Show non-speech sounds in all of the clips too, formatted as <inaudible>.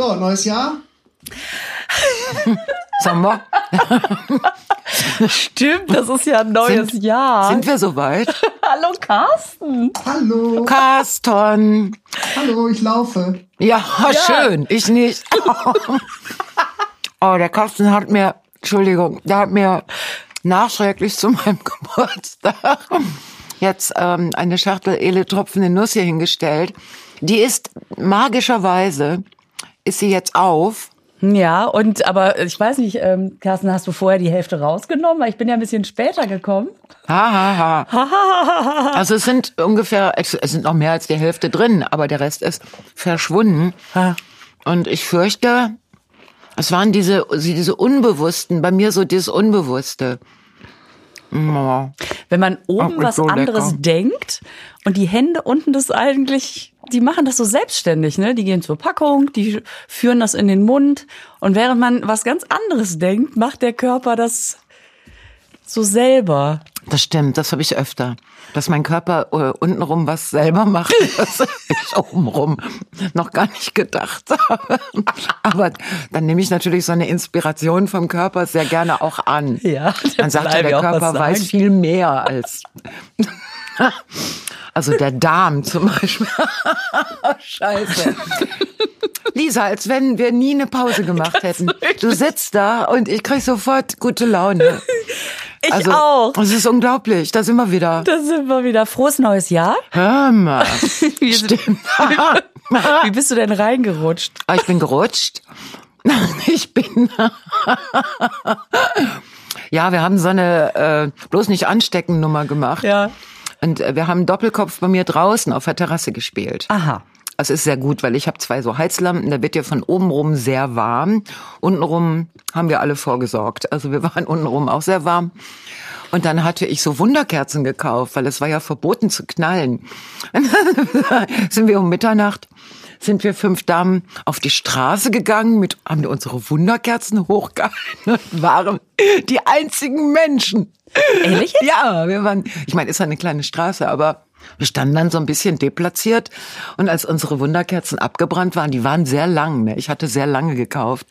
So, neues Jahr. <laughs> Sommer. Stimmt, das ist ja ein neues Sind- Jahr. Sind wir soweit? <laughs> Hallo Carsten. Hallo. Carsten. Hallo, ich laufe. Ja, schön. Ich nicht. <laughs> Oh, der Carsten hat mir, Entschuldigung, der hat mir nachträglich zu meinem Geburtstag jetzt ähm, eine Schachtel Ele tropfende Nuss hier hingestellt. Die ist magischerweise, ist sie jetzt auf. Ja, und aber ich weiß nicht, ähm, Carsten, hast du vorher die Hälfte rausgenommen? Weil ich bin ja ein bisschen später gekommen. Ha, ha, ha. Also es sind ungefähr, es es sind noch mehr als die Hälfte drin, aber der Rest ist verschwunden. Und ich fürchte, es waren diese, diese Unbewussten, bei mir so dieses Unbewusste. Oh. Wenn man oben was so anderes lecker. denkt und die Hände unten das eigentlich, die machen das so selbstständig, ne? Die gehen zur Packung, die führen das in den Mund und während man was ganz anderes denkt, macht der Körper das so selber. Das stimmt, das habe ich öfter. Dass mein Körper äh, untenrum was selber macht, <laughs> das ich obenrum noch gar nicht gedacht habe. <laughs> Aber dann nehme ich natürlich so eine Inspiration vom Körper sehr gerne auch an. Ja, Man sagt ja, der was Körper weiß viel mehr als. <laughs> Also der Darm zum Beispiel. Scheiße. Lisa, als wenn wir nie eine Pause gemacht hätten. Du sitzt da und ich krieg sofort gute Laune. Ich also, auch. Es ist unglaublich. Da sind wir wieder. Da sind wir wieder. Frohes neues Jahr. Hör mal. <laughs> Wie, Stimmt. <laughs> wie bist du denn reingerutscht? Ah, ich bin gerutscht. <laughs> Ich bin. ja, wir haben so eine äh, bloß nicht anstecken Nummer gemacht. Ja. Und äh, wir haben Doppelkopf bei mir draußen auf der Terrasse gespielt. Aha. Das ist sehr gut, weil ich habe zwei so Heizlampen, da wird ja von oben rum sehr warm. Untenrum haben wir alle vorgesorgt. Also wir <laughs> waren untenrum auch sehr warm. Und dann hatte ich so Wunderkerzen gekauft, weil es war ja verboten zu knallen. <laughs> Sind wir um Mitternacht, sind wir fünf Damen auf die Straße gegangen, mit, haben unsere Wunderkerzen hochgehalten und waren die einzigen Menschen. Ehrlich? Ja, wir waren, ich meine, ist ja eine kleine Straße, aber wir standen dann so ein bisschen deplatziert und als unsere Wunderkerzen abgebrannt waren, die waren sehr lang, ne? Ich hatte sehr lange gekauft.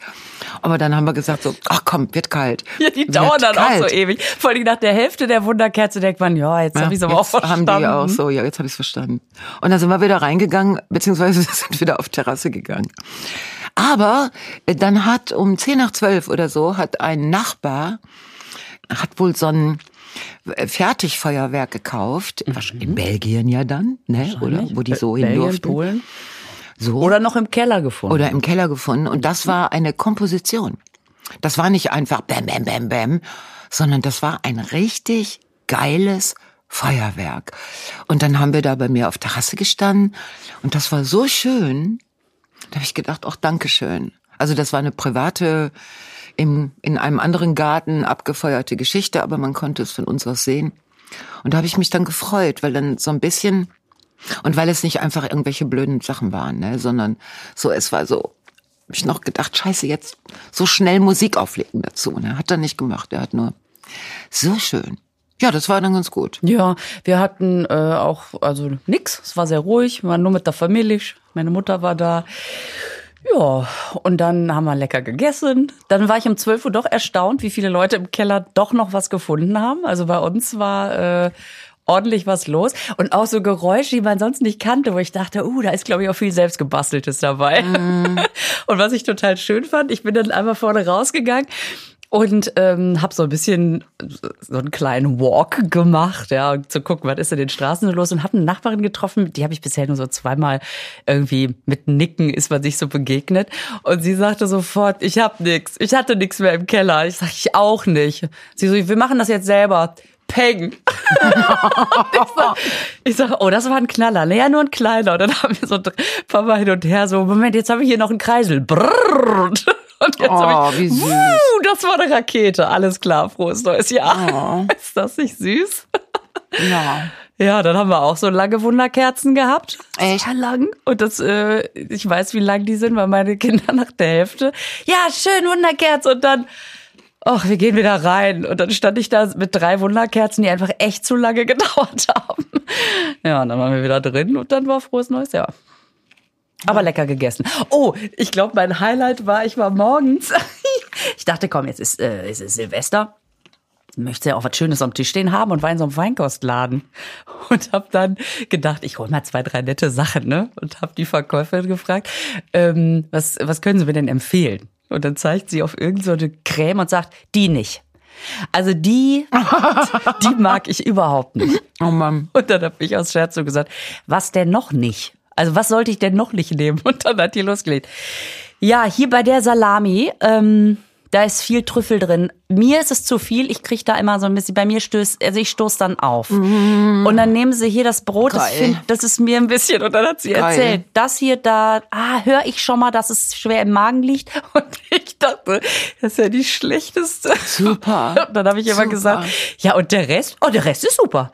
Aber dann haben wir gesagt so, ach komm, wird kalt. Ja, die dauern dann auch kalt. so ewig. Vor allem nach der Hälfte der Wunderkerze denkt man, ja, jetzt Ja, habe ich es aber auch verstanden. haben die auch so, ja, jetzt habe ich es verstanden. Und dann sind wir wieder reingegangen, beziehungsweise <laughs> sind wieder auf Terrasse gegangen. Aber äh, dann hat um 10 nach 12 oder so, hat ein Nachbar, hat wohl so ein äh, Fertigfeuerwerk gekauft, in Belgien ja dann, ne, oder wo die so hin Belgien, durften. Polen. So. Oder noch im Keller gefunden. oder im Keller gefunden. Und das war eine Komposition. Das war nicht einfach bam, bam, bam, bam, sondern das war ein richtig geiles Feuerwerk. Und dann haben wir da bei mir auf Terrasse gestanden und das war so schön. Da habe ich gedacht, ach, Dankeschön. Also das war eine private, im, in einem anderen Garten abgefeuerte Geschichte, aber man konnte es von uns aus sehen. Und da habe ich mich dann gefreut, weil dann so ein bisschen und weil es nicht einfach irgendwelche blöden Sachen waren, ne, sondern so, es war so, hab ich noch gedacht, scheiße, jetzt so schnell Musik auflegen dazu. Ne? Hat er nicht gemacht, er hat nur so schön. Ja, das war dann ganz gut. Ja, wir hatten äh, auch, also nix, es war sehr ruhig, wir waren nur mit der Familie, meine Mutter war da. Ja, und dann haben wir lecker gegessen. Dann war ich um 12 Uhr doch erstaunt, wie viele Leute im Keller doch noch was gefunden haben. Also bei uns war äh, ordentlich was los. Und auch so Geräusche, die man sonst nicht kannte, wo ich dachte, uh, da ist, glaube ich, auch viel selbstgebasteltes dabei. <laughs> und was ich total schön fand, ich bin dann einmal vorne rausgegangen und ähm, habe so ein bisschen so einen kleinen Walk gemacht, ja, um zu gucken, was ist in den Straßen so los und habe eine Nachbarin getroffen, die habe ich bisher nur so zweimal irgendwie mit Nicken ist man sich so begegnet und sie sagte sofort, ich hab nix, ich hatte nix mehr im Keller. Ich sag, ich auch nicht. Sie so, wir machen das jetzt selber. Peng. <laughs> ich, sag, ich sag, oh, das war ein Knaller. Naja, nur ein kleiner. Und dann haben wir so ein paar Mal hin und her so, Moment, jetzt habe ich hier noch einen Kreisel. Brrrr. Und jetzt Oh, hab ich, wie süß. Wuh, das war eine Rakete. Alles klar, frohes neues Jahr. <laughs> Ist das nicht süß? Ja. Ja, dann haben wir auch so lange Wunderkerzen gehabt. Echt? Sehr lang. Und das, äh, ich weiß, wie lang die sind, weil meine Kinder <laughs> nach der Hälfte, ja, schön Wunderkerze. Und dann, ach, wir gehen wieder rein. Und dann stand ich da mit drei Wunderkerzen, die einfach echt zu lange <laughs> gedauert haben. Ja, und dann waren wir wieder drin und dann war frohes neues Jahr. Aber lecker gegessen. Oh, ich glaube, mein Highlight war, ich war morgens. <laughs> ich dachte, komm, jetzt ist, äh, es ist Silvester. Möchte ja auch was Schönes am Tisch stehen haben und war in so einem Feinkostladen. Und habe dann gedacht, ich hole mal zwei, drei nette Sachen, ne? Und habe die Verkäuferin gefragt, ähm, was, was können Sie mir denn empfehlen? Und dann zeigt sie auf irgendeine so Creme und sagt, die nicht. Also die, <laughs> die mag ich überhaupt nicht. Oh Mann. Und dann habe ich aus Scherz so gesagt, was denn noch nicht? Also was sollte ich denn noch nicht nehmen? <laughs> Und dann hat die losgelegt. Ja, hier bei der Salami, ähm, da ist viel Trüffel drin. Mir ist es zu viel. Ich kriege da immer so ein bisschen, bei mir stößt, also ich stoß dann auf. Und dann nehmen sie hier das Brot, das, find, das ist mir ein bisschen, und dann hat sie Geil. erzählt, das hier da, ah, höre ich schon mal, dass es schwer im Magen liegt. <laughs> Und ich dachte, das ist ja die schlechteste. Super. <laughs> Und dann habe ich immer Super. gesagt, ja, und der Rest? Oh, der Rest ist super.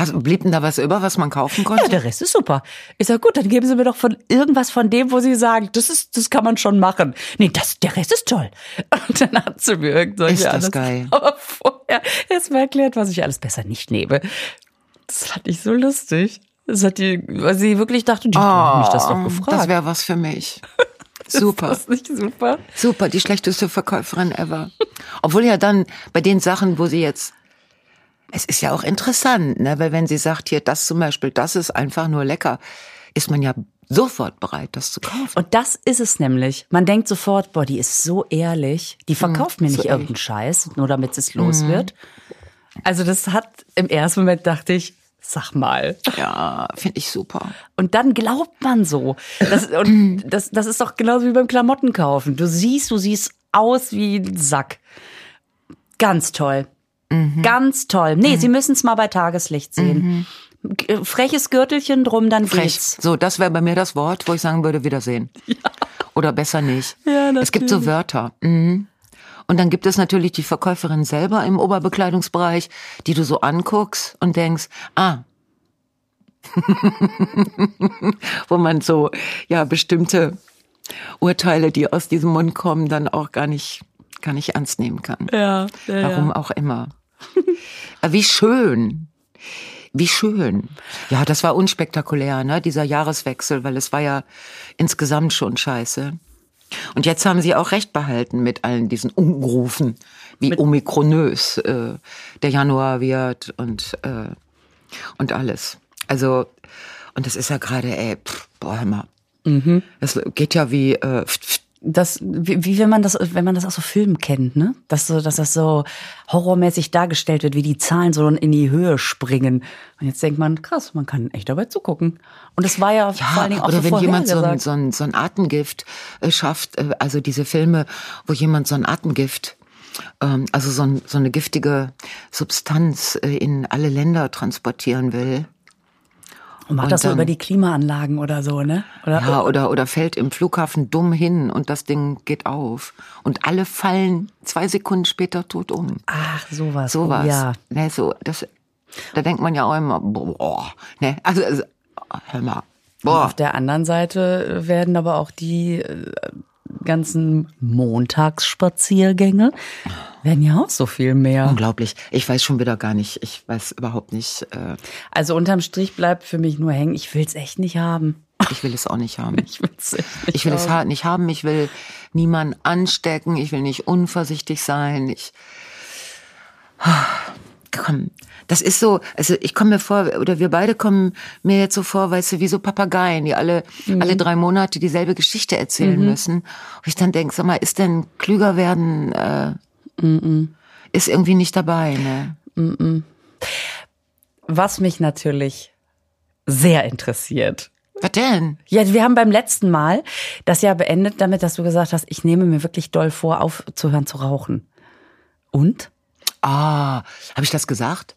Also blieb denn da was über, was man kaufen Ja, konnte? der Rest ist super. Ich sag, gut, dann geben Sie mir doch von irgendwas von dem, wo Sie sagen, das ist, das kann man schon machen. Nee, das, der Rest ist toll. <laughs> Und dann hat sie mir irgendwelche Ist das alles- geil. <laughs> Aber vorher erst mal erklärt, was ich alles besser nicht nehme. Das fand ich so lustig. Das hat die, weil sie wirklich dachte, die haben mich das doch gefragt. Oh, Das wäre was für mich. Super. <laughs> Ist das nicht super? Super, die schlechteste Verkäuferin ever. Obwohl ja dann bei den Sachen, wo sie jetzt, es ist ja auch interessant, ne, weil wenn sie sagt, hier, das zum Beispiel, das ist einfach nur lecker, ist man ja sofort bereit, das zu kaufen. Und das ist es nämlich. Man denkt sofort, boah, die ist so ehrlich. Die verkauft mir so nicht ehrlich. irgendeinen Scheiß, nur damit es los wird. Also das hat, im ersten Moment dachte ich, sag mal. Ja, finde ich super. Und dann glaubt man so. Das, und <clears throat> das, das ist doch genauso wie beim Klamottenkaufen. Du siehst, du siehst aus wie ein Sack. Ganz toll. Ganz toll. Nee, Sie müssen es mal bei Tageslicht sehen. G- Freches Gürtelchen drum, dann Frech. geht's. So, das wäre bei mir das Wort, wo ich sagen würde, Wiedersehen. <laughs> Oder besser nicht. Ja, es gibt so Wörter. Mhm. Und dann gibt es natürlich die Verkäuferin selber im Oberbekleidungsbereich, die du so anguckst und denkst, ah. <laughs> Wo man so, ja, bestimmte Urteile, die aus diesem Mund kommen, dann auch gar nicht, gar nicht ernst nehmen kann. Ja, ja, Warum auch immer. Aber Wie schön. Wie schön. Ja, das war unspektakulär, ne, dieser Jahreswechsel, weil es war ja insgesamt schon scheiße. Und jetzt haben sie auch recht behalten mit allen diesen Unrufen, wie omikronös äh, der Januar wird und, äh, und alles. Also, und das ist ja gerade, ey, pff, boah, hör mal. Es geht ja wie, äh, pft, pft, Das, wie, wie wenn man das, wenn man das aus so Filmen kennt, ne? Dass so, dass das so horrormäßig dargestellt wird, wie die Zahlen so in die Höhe springen. Und jetzt denkt man, krass, man kann echt dabei zugucken. Und das war ja, vor allen Dingen auch oder so wenn jemand so ein, so, ein, so ein Atemgift äh, schafft, äh, also diese Filme, wo jemand so ein Atemgift, ähm, also so, ein, so eine giftige Substanz äh, in alle Länder transportieren will. Und macht und das so über die Klimaanlagen oder so, ne? Oder, Ja, oder, oder fällt im Flughafen dumm hin und das Ding geht auf. Und alle fallen zwei Sekunden später tot um. Ach, sowas. Sowas. Oh, ja. Ne, so, das, da denkt man ja auch immer, boah, ne, also, also hör mal, boah. Auf der anderen Seite werden aber auch die äh, ganzen Montagsspaziergänge werden ja auch so viel mehr. Unglaublich. Ich weiß schon wieder gar nicht. Ich weiß überhaupt nicht. Äh, Also unterm Strich bleibt für mich nur hängen, ich will's echt nicht haben. ich will es auch nicht haben. <laughs> Ich will's nicht Ich will es nicht haben. Ich will niemanden anstecken. Ich will nicht unvorsichtig sein. Ich komm, das ist so. Also ich komme mir vor, oder wir beide kommen mir jetzt so vor, weißt du, wie so Papageien, die alle alle drei Monate dieselbe Geschichte erzählen müssen. Und ich dann denke, sag mal, ist denn klüger werden? Äh, Ist irgendwie nicht dabei, ne? Was mich natürlich sehr interessiert. Was denn? Ja, wir haben beim letzten Mal das Jahr beendet damit, dass du gesagt hast, ich nehme mir wirklich doll vor, aufzuhören zu rauchen. Und? Ah, habe ich das gesagt?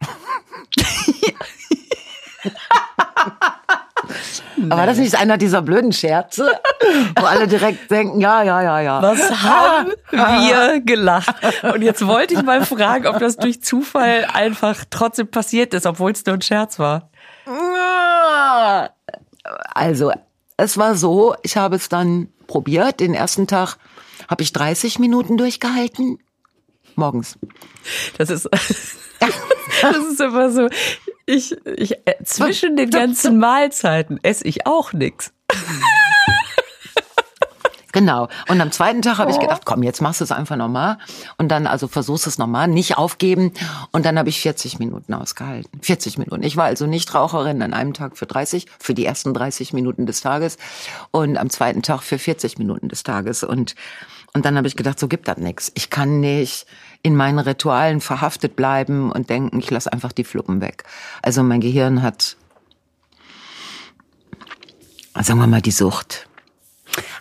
<laughs> Aber war das nicht einer dieser blöden Scherze, wo alle direkt denken, ja, ja, ja, ja. Was haben wir gelacht? Und jetzt wollte ich mal fragen, ob das durch Zufall einfach trotzdem passiert ist, obwohl es nur ein Scherz war. Also, es war so, ich habe es dann probiert. Den ersten Tag habe ich 30 Minuten durchgehalten. Morgens. Das ist, <laughs> das ist immer so. Ich, ich, äh, zwischen den ganzen Mahlzeiten esse ich auch nix. Genau. Und am zweiten Tag habe ich gedacht, komm, jetzt machst du es einfach nochmal. Und dann also versuchst es nochmal, nicht aufgeben. Und dann habe ich 40 Minuten ausgehalten. 40 Minuten. Ich war also nicht Raucherin an einem Tag für 30, für die ersten 30 Minuten des Tages und am zweiten Tag für 40 Minuten des Tages. Und, und dann habe ich gedacht, so gibt das nichts. Ich kann nicht in meinen Ritualen verhaftet bleiben und denken, ich lasse einfach die Fluppen weg. Also mein Gehirn hat, sagen wir mal, die Sucht.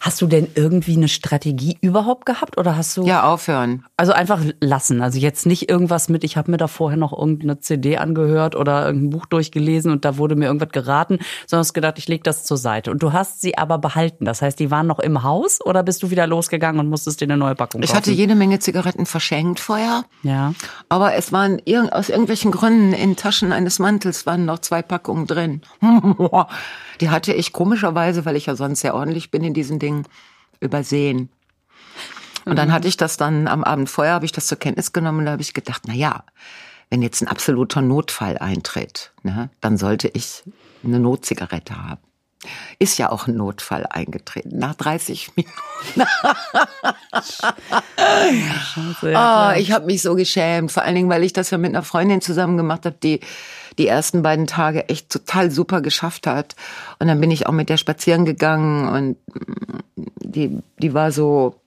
Hast du denn irgendwie eine Strategie überhaupt gehabt oder hast du Ja, aufhören. also einfach lassen? Also jetzt nicht irgendwas mit, ich habe mir da vorher noch irgendeine CD angehört oder irgendein Buch durchgelesen und da wurde mir irgendwas geraten, sondern hast gedacht, ich lege das zur Seite. Und du hast sie aber behalten. Das heißt, die waren noch im Haus oder bist du wieder losgegangen und musstest dir eine neue Packung kaufen? Ich hatte jede Menge Zigaretten verschenkt vorher. ja. Aber es waren aus irgendwelchen Gründen in Taschen eines Mantels waren noch zwei Packungen drin. <laughs> Die hatte ich komischerweise, weil ich ja sonst sehr ordentlich bin in diesen Dingen, übersehen. Und dann hatte ich das dann am Abend vorher, habe ich das zur Kenntnis genommen und da habe ich gedacht, na ja, wenn jetzt ein absoluter Notfall eintritt, ne, dann sollte ich eine Notzigarette haben. Ist ja auch ein Notfall eingetreten. Nach 30 <laughs> Minuten. Klar. ich habe mich so geschämt, vor allen Dingen, weil ich das ja mit einer Freundin zusammen gemacht habe, die die ersten beiden Tage echt total super geschafft hat. Und dann bin ich auch mit der spazieren gegangen und mm, die, die war so,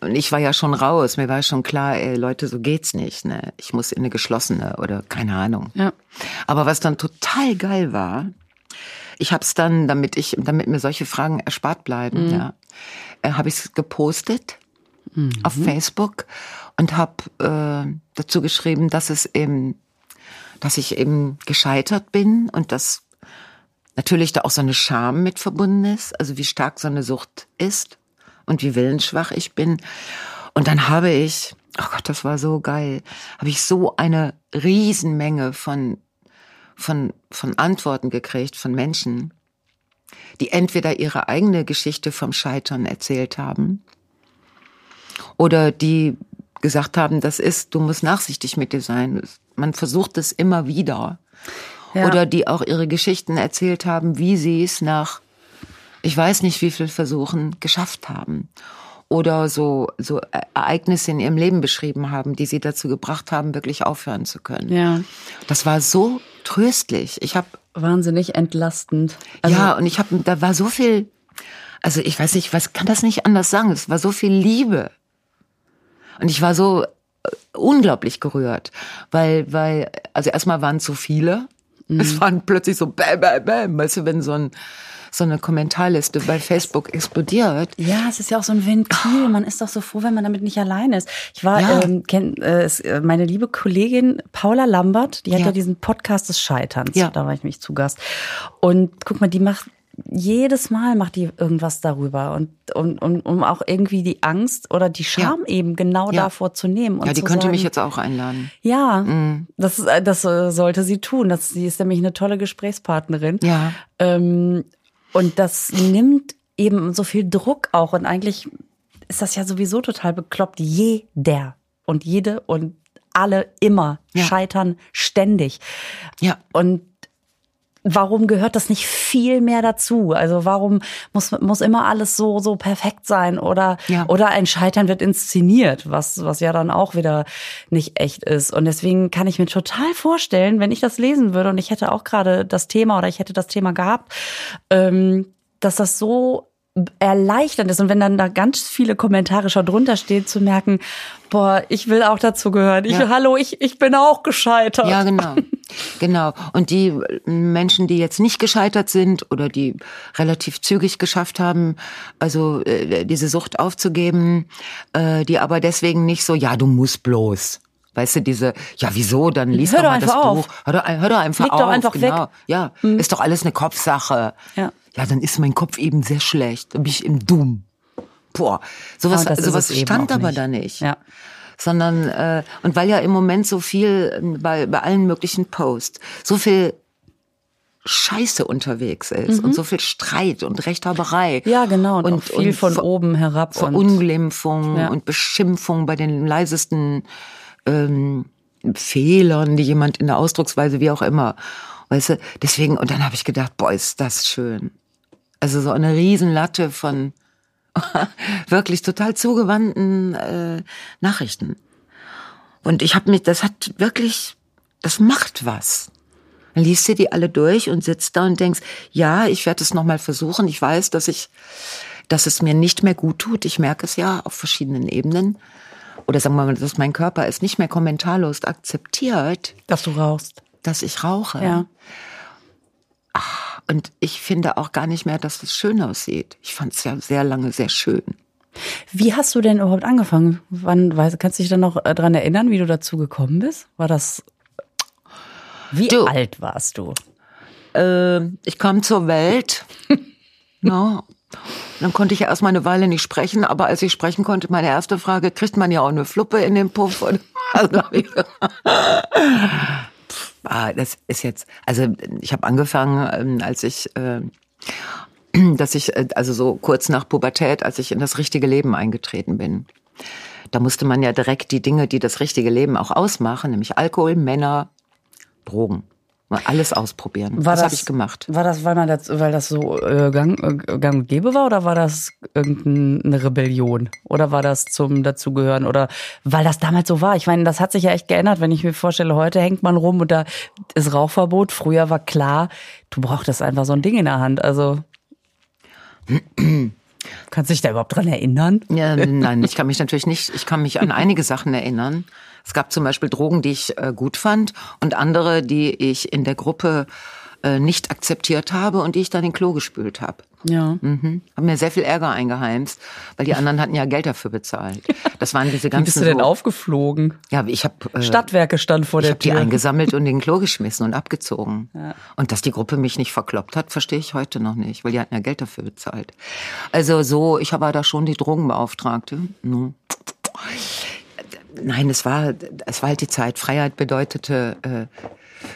und ich war ja schon raus, mir war schon klar, ey, Leute, so geht's nicht, ne? Ich muss in eine geschlossene oder keine Ahnung. Ja. Aber was dann total geil war, ich habe es dann, damit ich, damit mir solche Fragen erspart bleiben, ja, äh, habe ich es gepostet auf Facebook und habe äh, dazu geschrieben, dass es eben, dass ich eben gescheitert bin und dass natürlich da auch so eine Scham mit verbunden ist, also wie stark so eine Sucht ist und wie willensschwach ich bin. Und dann habe ich, oh Gott, das war so geil, habe ich so eine Riesenmenge von von, von Antworten gekriegt von Menschen, die entweder ihre eigene Geschichte vom Scheitern erzählt haben oder die gesagt haben, das ist, du musst nachsichtig mit dir sein. Man versucht es immer wieder. Ja. Oder die auch ihre Geschichten erzählt haben, wie sie es nach, ich weiß nicht wie viel Versuchen geschafft haben. Oder so, so Ereignisse in ihrem Leben beschrieben haben, die sie dazu gebracht haben, wirklich aufhören zu können. Ja. Das war so tröstlich. Ich habe Wahnsinnig entlastend. Also, ja und ich habe da war so viel also ich weiß nicht, was kann das nicht anders sagen, es war so viel Liebe. Und ich war so äh, unglaublich gerührt, weil weil also erstmal waren es so viele. Es waren plötzlich so bam bam bam, weißt du, wenn so ein so eine Kommentarliste bei Facebook explodiert. Ja, es ist ja auch so ein Ventil. Man ist doch so froh, wenn man damit nicht allein ist. Ich war, Ja. ähm, kenn, äh, äh, meine liebe Kollegin Paula Lambert, die hat ja, Ja. diesen Podcast des Scheiterns. Ja. Da war ich mich zu Gast. Und guck mal, die macht jedes Mal macht die irgendwas darüber und, und, und um auch irgendwie die Angst oder die Scham eben genau Ja. davor zu nehmen. Und Ja, die könnte sagen, mich jetzt auch einladen. Ja, das, ist- das äh, sollte sie tun. Das, sie ist nämlich eine tolle Gesprächspartnerin. Ja. Ähm, und das nimmt eben so viel Druck auch. Und eigentlich ist das ja sowieso total bekloppt. Jeder und jede und alle immer Ja. scheitern ständig. Ja. Und warum gehört das nicht viel mehr dazu? Also warum muss, muss immer alles so, so perfekt sein? Oder, Ja. oder ein Scheitern wird inszeniert, was, was ja dann auch wieder nicht echt ist. Und deswegen kann ich mir total vorstellen, wenn ich das lesen würde und ich hätte auch gerade das Thema oder ich hätte das Thema gehabt, ähm, dass das so erleichternd ist und wenn dann da ganz viele Kommentare schon drunter stehen, zu merken, boah, ich will auch dazu gehören. Ich, Ja. hallo, ich, ich bin auch gescheitert. Ja, genau. <laughs> Genau. Und die Menschen, die jetzt nicht gescheitert sind oder die relativ zügig geschafft haben, also äh, diese Sucht aufzugeben, äh, die aber deswegen nicht so, ja, du musst bloß. Weißt du, diese, ja, wieso, dann liest Hör doch doch mal das einfach Buch. auf. Hör doch, hör doch einfach Leg auf. doch einfach genau. weg. Ja, ist doch alles eine Kopfsache. Ja. Ja, dann ist mein Kopf eben sehr schlecht. Dann bin ich im Dumm. Boah, sowas, sowas stand aber nicht. da nicht Ja. sondern äh, und weil ja im Moment so viel ähm, bei, bei allen möglichen Posts so viel Scheiße unterwegs ist und so viel Streit und Rechthaberei. Mhm. Ja, genau. Und, auch viel von Ver- oben herab. und Verunglimpfung Ja. und Beschimpfung bei den leisesten ähm, Fehlern, die jemand in der Ausdrucksweise, wie auch immer. Weißt du, deswegen, und dann habe ich gedacht, boah, ist das schön. Also so eine Riesenlatte von <laughs> wirklich total zugewandten äh, Nachrichten. Und ich habe mich, das hat wirklich, das macht was. Dann liest du die alle durch und sitzt da und denkst, ja, ich werde es nochmal versuchen. Ich weiß, dass ich, dass es mir nicht mehr gut tut. Ich merke es ja auf verschiedenen Ebenen. Oder sagen wir mal, dass mein Körper es nicht mehr kommentarlos akzeptiert. Dass du rauchst. Dass ich rauche. Ja. Und ich finde auch gar nicht mehr, dass es schön aussieht. Ich fand es ja sehr lange sehr schön. Wie hast du denn überhaupt angefangen? Wann, weißt, kannst du dich dann noch äh, dran erinnern, wie du dazu gekommen bist? War das, wie Du. alt warst du? Äh, ich kam zur Welt. <laughs> no. Dann konnte ich ja erst mal eine Weile nicht sprechen, aber als ich sprechen konnte, meine erste Frage, kriegt man ja auch eine Fluppe in den Puff? Und, <laughs> also, <laughs> ah, das ist jetzt, also ich habe angefangen, ähm, als ich, äh, <clears throat> dass ich, äh, also so kurz nach Pubertät, als ich in das richtige Leben eingetreten bin. Da musste man ja direkt die Dinge, die das richtige Leben auch ausmachen, nämlich Alkohol, Männer, Drogen. Mal Alles ausprobieren. War das, das habe ich gemacht. War das, weil, man das, weil das so äh, gang, äh, gang und gäbe war oder war das irgendeine Rebellion? Oder war das zum Dazugehören? Oder weil das damals so war? Ich meine, das hat sich ja echt geändert. Wenn ich mir vorstelle, heute hängt man rum und da ist Rauchverbot. Früher war klar, du brauchtest einfach so ein Ding in der Hand. Also. <clears throat> Kannst du dich da überhaupt dran erinnern? Ja, nein, ich kann mich natürlich nicht, ich kann mich an einige Sachen erinnern. Es gab zum Beispiel Drogen, die ich äh, gut fand und andere, die ich in der Gruppe äh, nicht akzeptiert habe und die ich dann in den Klo gespült habe. Ja. Mhm. Hab mir sehr viel Ärger eingeheimst, weil die anderen hatten ja Geld dafür bezahlt. Das waren diese Wie ganzen. bist du denn so, aufgeflogen? Ja, ich habe äh, Stadtwerke stand vor ich der habe die Tür. eingesammelt und in den Klo geschmissen und abgezogen. Und dass die Gruppe mich nicht verkloppt hat, verstehe ich heute noch nicht, weil die hatten ja Geld dafür bezahlt. Also so, ich habe da schon die Drogenbeauftragte. Ne? Nein, es war, es war halt die Zeit. Freiheit bedeutete, äh,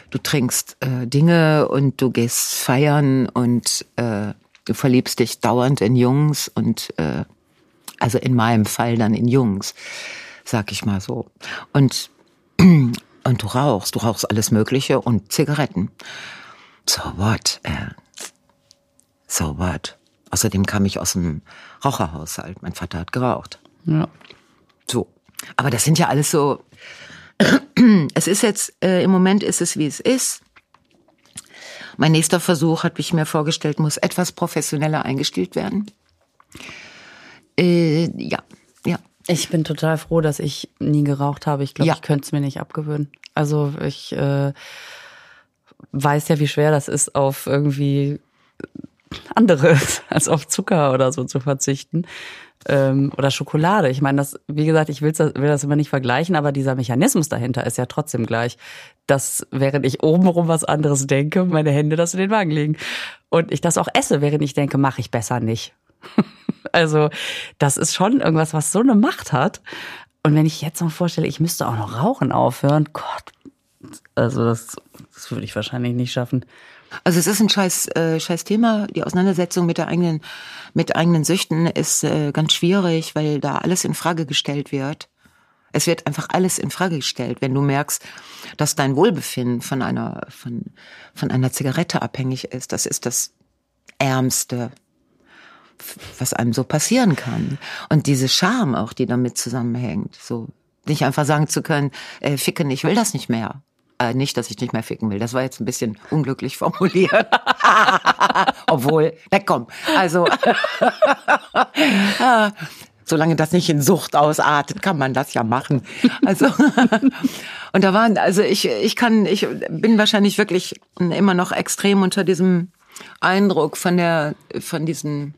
du trinkst äh, Dinge und du gehst feiern und äh, du verliebst dich dauernd in Jungs und äh, also in meinem Fall dann in Jungs, sag ich mal so. Und <clears throat> und du rauchst, du rauchst alles Mögliche und Zigaretten. So what? Äh, so what? Außerdem kam ich aus einem Raucherhaushalt. Mein Vater hat geraucht. Ja. Aber das sind ja alles so. <clears throat> Es ist jetzt, äh, im Moment ist es, wie es ist. Mein nächster Versuch, hat ich mir vorgestellt, muss etwas professioneller eingestellt werden. Äh, ja, ja. Ich bin total froh, dass ich nie geraucht habe. Ich glaube, Ja. ich könnte es mir nicht abgewöhnen. Also ich äh, weiß ja, wie schwer das ist, auf irgendwie anderes <laughs> als auf Zucker oder so zu verzichten. Ähm, oder Schokolade. Ich meine, das, wie gesagt, ich will's, will das immer nicht vergleichen, aber dieser Mechanismus dahinter ist ja trotzdem gleich. Dass während ich obenrum was anderes denke, meine Hände das in den Wagen legen. Und ich das auch esse, während ich denke, mache ich besser nicht. <laughs> Also, das ist schon irgendwas, was so eine Macht hat. Und wenn ich jetzt noch vorstelle, ich müsste auch noch rauchen aufhören, Gott, also das, das würde ich wahrscheinlich nicht schaffen. Also es ist ein scheiß, äh, scheiß Thema. Die Auseinandersetzung mit der eigenen, mit eigenen Süchten ist äh, ganz schwierig, weil da alles in Frage gestellt wird. Es wird einfach alles in Frage gestellt, wenn du merkst, dass dein Wohlbefinden von einer, von, von einer Zigarette abhängig ist. Das ist das Ärmste, was einem so passieren kann. Und diese Scham auch, die damit zusammenhängt, so nicht einfach sagen zu können, äh, ficken, ich will das nicht mehr. Äh, nicht, dass ich nicht mehr ficken will. Das war jetzt ein bisschen unglücklich formuliert. <laughs> Obwohl, komm, also <laughs> Ah, solange das nicht in Sucht ausartet, kann man das ja machen. Also <laughs> und da waren, also ich, ich kann, ich bin wahrscheinlich wirklich immer noch extrem unter diesem Eindruck von der, von diesen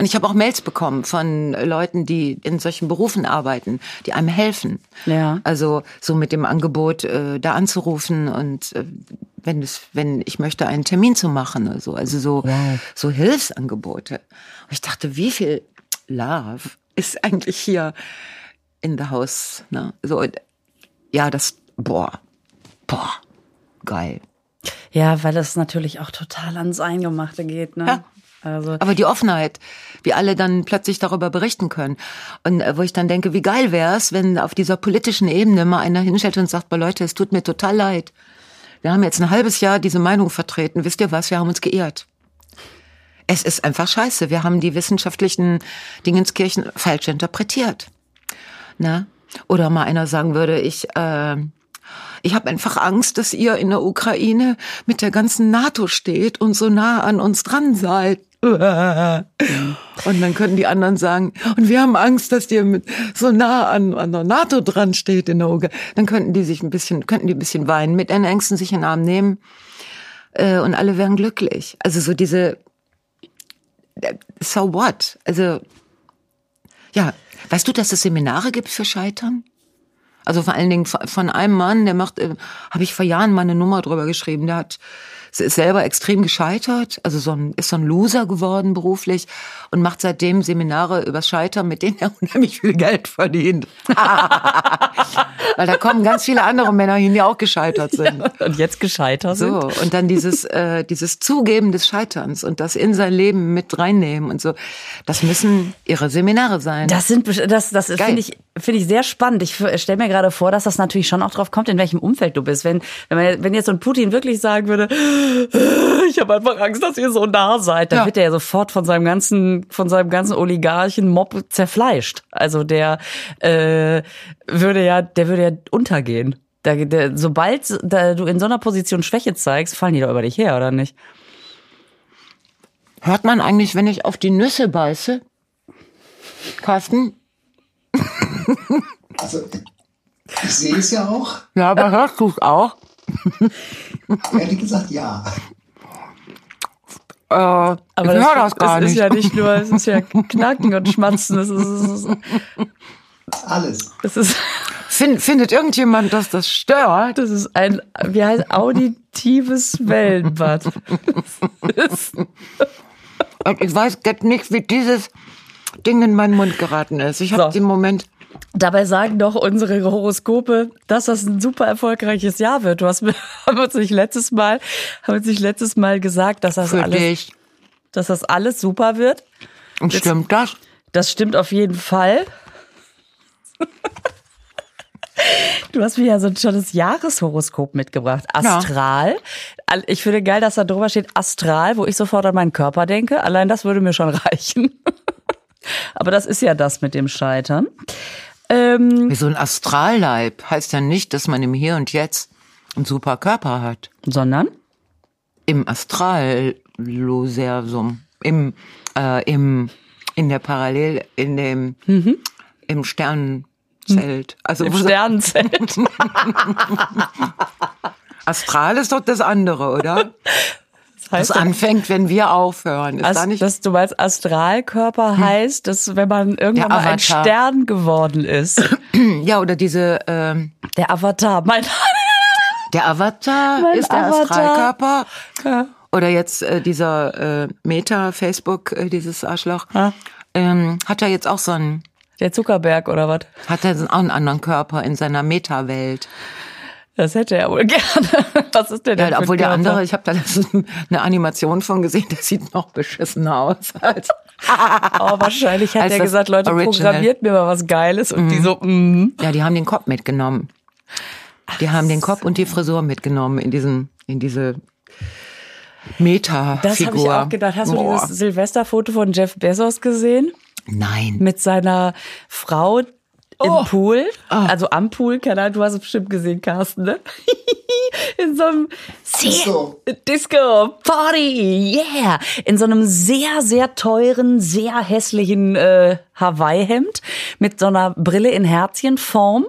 und ich habe auch Mails bekommen von Leuten, die in solchen Berufen arbeiten, die einem helfen. Ja. Also so mit dem Angebot, äh, da anzurufen und äh, wenn es, wenn ich möchte, einen Termin zu machen oder so. Also so, so Hilfsangebote. Und ich dachte, wie viel Love ist eigentlich hier in the house? Ne? So, ja, das, boah, boah, geil. Ja, weil es natürlich auch total ans Eingemachte geht, ne? Ja. Also Aber die Offenheit, wie alle dann plötzlich darüber berichten können. Und äh, wo ich dann denke, wie geil wär's, wenn auf dieser politischen Ebene mal einer hinstellt und sagt, boah Leute, es tut mir total leid. Wir haben jetzt ein halbes Jahr diese Meinung vertreten. Wisst ihr was? Wir haben uns geirrt. Es ist einfach scheiße. Wir haben die wissenschaftlichen Dingenskirchen falsch interpretiert. Na? Oder mal einer sagen würde, ich, äh, ich habe einfach Angst, dass ihr in der Ukraine mit der ganzen NATO steht und so nah an uns dran seid. <laughs> Und dann könnten die anderen sagen, und wir haben Angst, dass ihr mit so nah an, an der NATO dran steht in der Ukraine. Dann könnten die sich ein bisschen, könnten die ein bisschen weinen, mit ihren Ängsten sich in den Arm nehmen äh, und alle wären glücklich. Also so diese äh, so what? Also ja, weißt du, dass es Seminare gibt für Scheitern? Also vor allen Dingen von einem Mann, der macht, äh, habe ich vor Jahren mal eine Nummer drüber geschrieben, der hat ist selber extrem gescheitert, also so ein, ist so ein Loser geworden beruflich und macht seitdem Seminare übers Scheitern, mit denen er <laughs> unheimlich viel Geld verdient. <laughs> Weil da kommen ganz viele andere Männer hin, die auch gescheitert sind. Ja, und jetzt gescheitert sind. So, und dann dieses, äh, dieses Zugeben des Scheiterns und das in sein Leben mit reinnehmen und so. Das müssen ihre Seminare sein. Das sind, das, das finde ich, finde ich sehr spannend. Ich stelle mir gerade vor, dass das natürlich schon auch drauf kommt, in welchem Umfeld du bist. Wenn, wenn, man, wenn jetzt so ein Putin wirklich sagen würde, ich habe einfach Angst, dass ihr so nah seid, dann ja. wird er ja sofort von seinem ganzen, von seinem ganzen Oligarchen-Mob zerfleischt. Also der äh, würde ja, der würde ja untergehen. Der, der, sobald da du in so einer Position Schwäche zeigst, fallen die doch über dich her, oder nicht? Hört man eigentlich, wenn ich auf die Nüsse beiße? Carsten? Also, ich sehe es ja auch. Ja, aber hörst du es auch? Ehrlich gesagt, ja. Äh, aber ich das, höre das gar es nicht. ist ja nicht nur, es ist ja <laughs> Knacken und Schmatzen. Es ist, es ist alles. Es ist Find, findet irgendjemand, dass das stört? Das ist ein, wie heißt, auditives Wellenbad. ich weiß nicht, wie dieses Ding in meinen Mund geraten ist. Ich habe so. den Moment. Dabei sagen doch unsere Horoskope, dass das ein super erfolgreiches Jahr wird. Du hast mir, <laughs> haben uns nicht letztes Mal, haben uns nicht letztes Mal gesagt, dass das Für alles, dich. dass das alles super wird. Und Jetzt- stimmt das? Das stimmt auf jeden Fall. <laughs> Du hast mir ja so ein schönes Jahreshoroskop mitgebracht. Astral. All- Ich finde geil, dass da drüber steht Astral, wo ich sofort an meinen Körper denke. Allein das würde mir schon <laughs> reichen. Aber das ist ja das mit dem Scheitern. Ähm, Wie so ein Astralleib heißt ja nicht, dass man im Hier und Jetzt einen super Körper hat. sondern? Im Astrallosersum, im, äh, im, in der Parallel, in dem, im Sternenzelt. Also Im Sternenzelt. <laughs> Astral ist doch das andere, oder? <laughs> Das Das heißt, anfängt, wenn wir aufhören. Ist da Ast- nicht? dass du meinst, Astralkörper heißt, dass wenn man irgendwann mal ein. Stern geworden ist. <clears throat> ja, oder diese, ähm, Der Avatar. Mein <laughs> der Avatar Mein ist der Avatar. Astralkörper. Ja. Oder jetzt äh, dieser äh, Meta, Facebook, äh, dieses Arschloch, Ja. ähm, hat er jetzt auch so einen, Der Zuckerberg oder was? hat er auch einen anderen Körper in seiner Meta-Welt. Das hätte er wohl <laughs> gerne. Was ist denn Ja, obwohl der Körper? andere, ich habe da eine Animation von gesehen, der sieht noch beschissener aus als. <laughs> Oh, wahrscheinlich hat er gesagt, Leute, Original. programmiert mir mal was Geiles. Und die so, mm. Ja, die haben den Kopf mitgenommen. Die haben den Kopf und die Frisur mitgenommen in diesen, in diese Meta-Figur. Das habe ich auch gedacht. Hast Boah. du dieses Silvesterfoto von Jeff Bezos gesehen? Nein. Mit seiner Frau im Oh. Pool. Also am Pool, keine Ahnung, du hast es bestimmt gesehen, Carsten, ne? <laughs> In so einem So. Disco Party, yeah! In so einem sehr, sehr teuren, sehr hässlichen äh, Hawaii-Hemd mit so einer Brille in Herzchenform.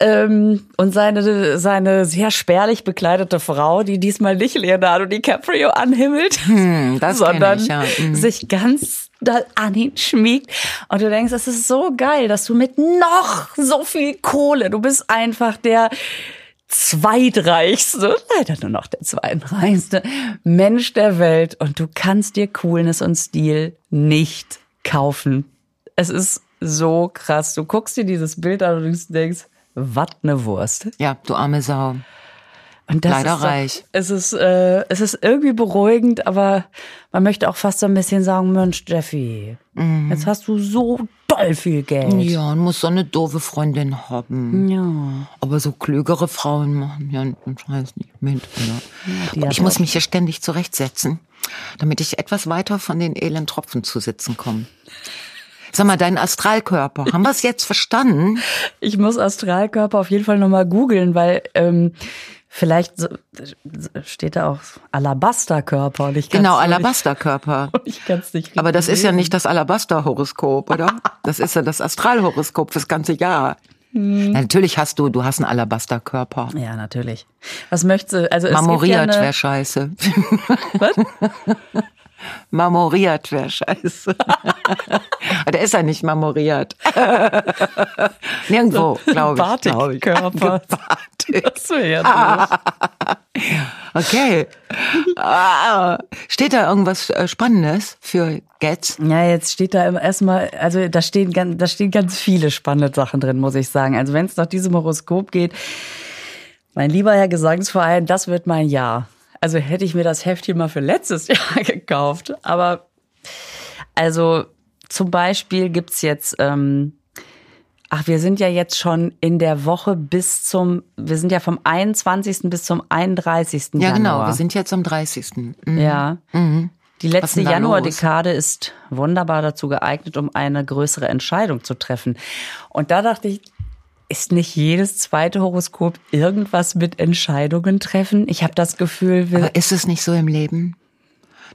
Ähm, und seine, seine sehr spärlich bekleidete Frau, die diesmal nicht Leonardo DiCaprio anhimmelt, Hm, sondern ich, ja. Mhm. sich ganz doll an ihn schmiegt. Und du denkst, das ist so geil, dass du mit noch so viel Kohle, du bist einfach der zweitreichste, leider nur noch der zweitreichste Mensch der Welt und du kannst dir Coolness und Stil nicht kaufen. Es ist so krass. Du guckst dir dieses Bild an und du denkst, was ne Wurst. Ja, du arme Sau. Und das Leider ist so, reich. Es ist, äh, es ist irgendwie beruhigend, aber man möchte auch fast so ein bisschen sagen, Mensch, Jeffy, jetzt hast du so doll viel Geld. Mhm. Ja, und muss so eine doofe Freundin haben. Ja. Aber so klügere Frauen machen ja einen Scheiß nicht mit. Hat ich muss mich hier ständig zurechtsetzen, damit ich etwas weiter von den elenden Tropfen zu sitzen komme. Sag mal, dein Astralkörper, haben wir es jetzt verstanden? <laughs> Ich muss Astralkörper auf jeden Fall nochmal googeln, weil ähm, vielleicht steht da auch Alabasterkörper und ich Genau, Alabasterkörper. <laughs> Ich kann es nicht Aber das ist ja nicht das Alabaster-Horoskop, oder? Das ist ja das Astralhoroskop fürs ganze Jahr. Hm. Na, natürlich hast du, du hast einen Alabasterkörper. Ja, natürlich. Was möchtest du? Also es Marmoriert ja wäre scheiße. Was? <laughs> Marmoriert wäre scheiße. <laughs> Der ist ja nicht marmoriert. <laughs> Nirgendwo, glaube ich. Batikkörper. <laughs> Batik. Das wäre ja. Okay. Ah, steht da irgendwas äh, Spannendes für Getz? Ja, jetzt steht da erstmal, also da stehen, ganz, da stehen ganz viele spannende Sachen drin, muss ich sagen. Also wenn es nach diesem Horoskop geht, mein lieber Herr Gesangsverein, das wird mein Jahr. Also hätte ich mir das Heftchen mal für letztes <laughs> Jahr gekauft. Aber also zum Beispiel gibt's jetzt, ähm, ach, wir sind ja jetzt schon in der Woche bis zum, wir sind ja vom 21. bis zum 31. Ja, Januar. genau. Wir sind jetzt am 30. Mhm. Ja. Die Was letzte Januardekade ist wunderbar dazu geeignet, um eine größere Entscheidung zu treffen. Und da dachte ich, ist nicht jedes zweite Horoskop irgendwas mit Entscheidungen treffen? Ich habe das Gefühl, wir, Aber ist es nicht so im Leben?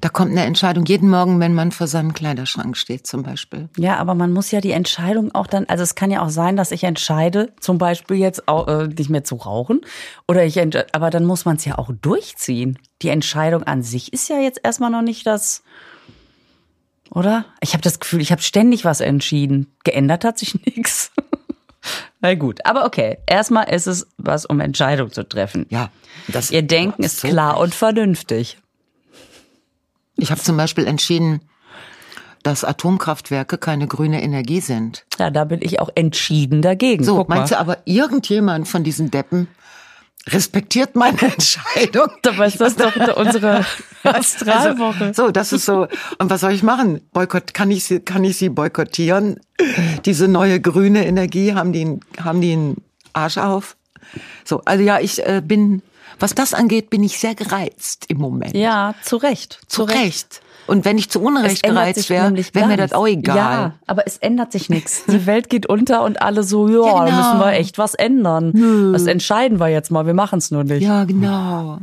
Da kommt eine Entscheidung jeden Morgen, wenn man vor seinem Kleiderschrank steht, zum Beispiel. ja, aber man muss ja die Entscheidung auch dann, also es kann ja auch sein, dass ich entscheide, zum Beispiel jetzt auch, äh, nicht mehr zu rauchen, oder ich, aber dann muss man es ja auch durchziehen. Die Entscheidung an sich ist ja jetzt erstmal noch nicht das, oder? Ich habe das Gefühl, ich habe ständig was entschieden. Geändert hat sich <laughs> nichts. Na gut, aber okay. Erstmal ist es was, um Entscheidung zu treffen. Ja, das Ihr Denken ist so. klar und vernünftig. Ich habe zum Beispiel entschieden, dass Atomkraftwerke keine grüne Energie sind. Ja, da bin ich auch entschieden dagegen. So, Guck meinst mal. du aber, irgendjemand von diesen Deppen respektiert meine <laughs> Entscheidung? Dabei ist das doch unsere <laughs> Astralwoche. Also, so, das ist so. Und was soll ich machen? Boykott, kann ich sie, kann ich sie boykottieren? Diese neue grüne Energie, haben die, einen- haben die einen Arsch auf? So, also ja, ich äh, bin, was das angeht, bin ich sehr gereizt im Moment. Ja, zu Recht. Zu Recht. Und wenn ich zu Unrecht gereizt wäre, wäre mir das auch egal. Ja, aber es ändert sich nichts. <laughs> Die Welt geht unter und alle so, ja, Ja, da genau. müssen wir echt was ändern. Das entscheiden wir jetzt mal, wir machen es nur nicht. Ja, genau.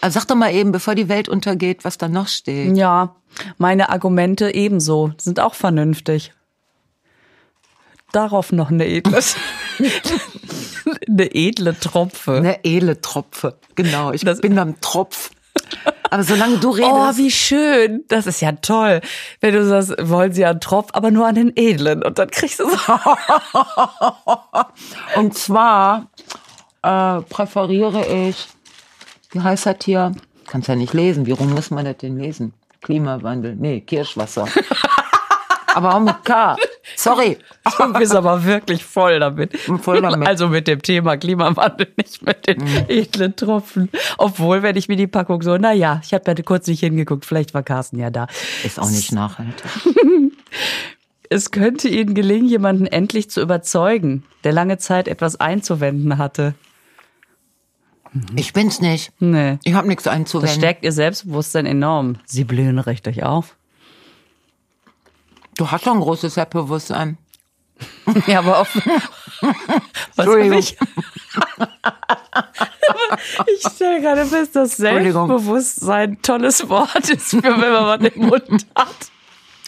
Also sag doch mal eben, bevor die Welt untergeht, was da noch steht. Ja, meine Argumente ebenso, sind auch vernünftig. Darauf noch eine edle, <laughs> eine edle Tropfe. Eine edle Tropfe. Genau, ich Das- bin am Tropf. Aber solange du redest. Oh, wie schön. Das ist ja toll. Wenn du sagst, wollen sie einen Tropf, aber nur an den edlen. Und dann kriegst du so. <laughs> Und zwar äh, präferiere ich, wie heißt das hier? Kannst ja nicht lesen. Wie rum muss man das denn lesen? Klimawandel. Nee, Kirschwasser. <laughs> Aber auch mit K. Sorry. Du bist aber wirklich voll damit. Voll damit. Also mit dem Thema Klimawandel, nicht mit den edlen Tropfen. Obwohl, wenn ich mir die Packung so, na ja, ich habe ja kurz nicht hingeguckt, vielleicht war Carsten ja da. Ist auch nicht nachhaltig. <laughs> Es könnte Ihnen gelingen, jemanden endlich zu überzeugen, der lange Zeit etwas einzuwenden hatte. Ich bin's nicht. Nee. Ich habe nichts Das einzuwenden. stärkt Ihr Selbstbewusstsein enorm. Sie blühen richtig auf. Du hast schon ein großes Selbstbewusstsein. <laughs> Ja, aber auf. <laughs> Was Entschuldigung. ich? <laughs> ich stelle gerade fest, dass. Selbstbewusstsein ein tolles Wort ist, für wenn man was im Mund hat.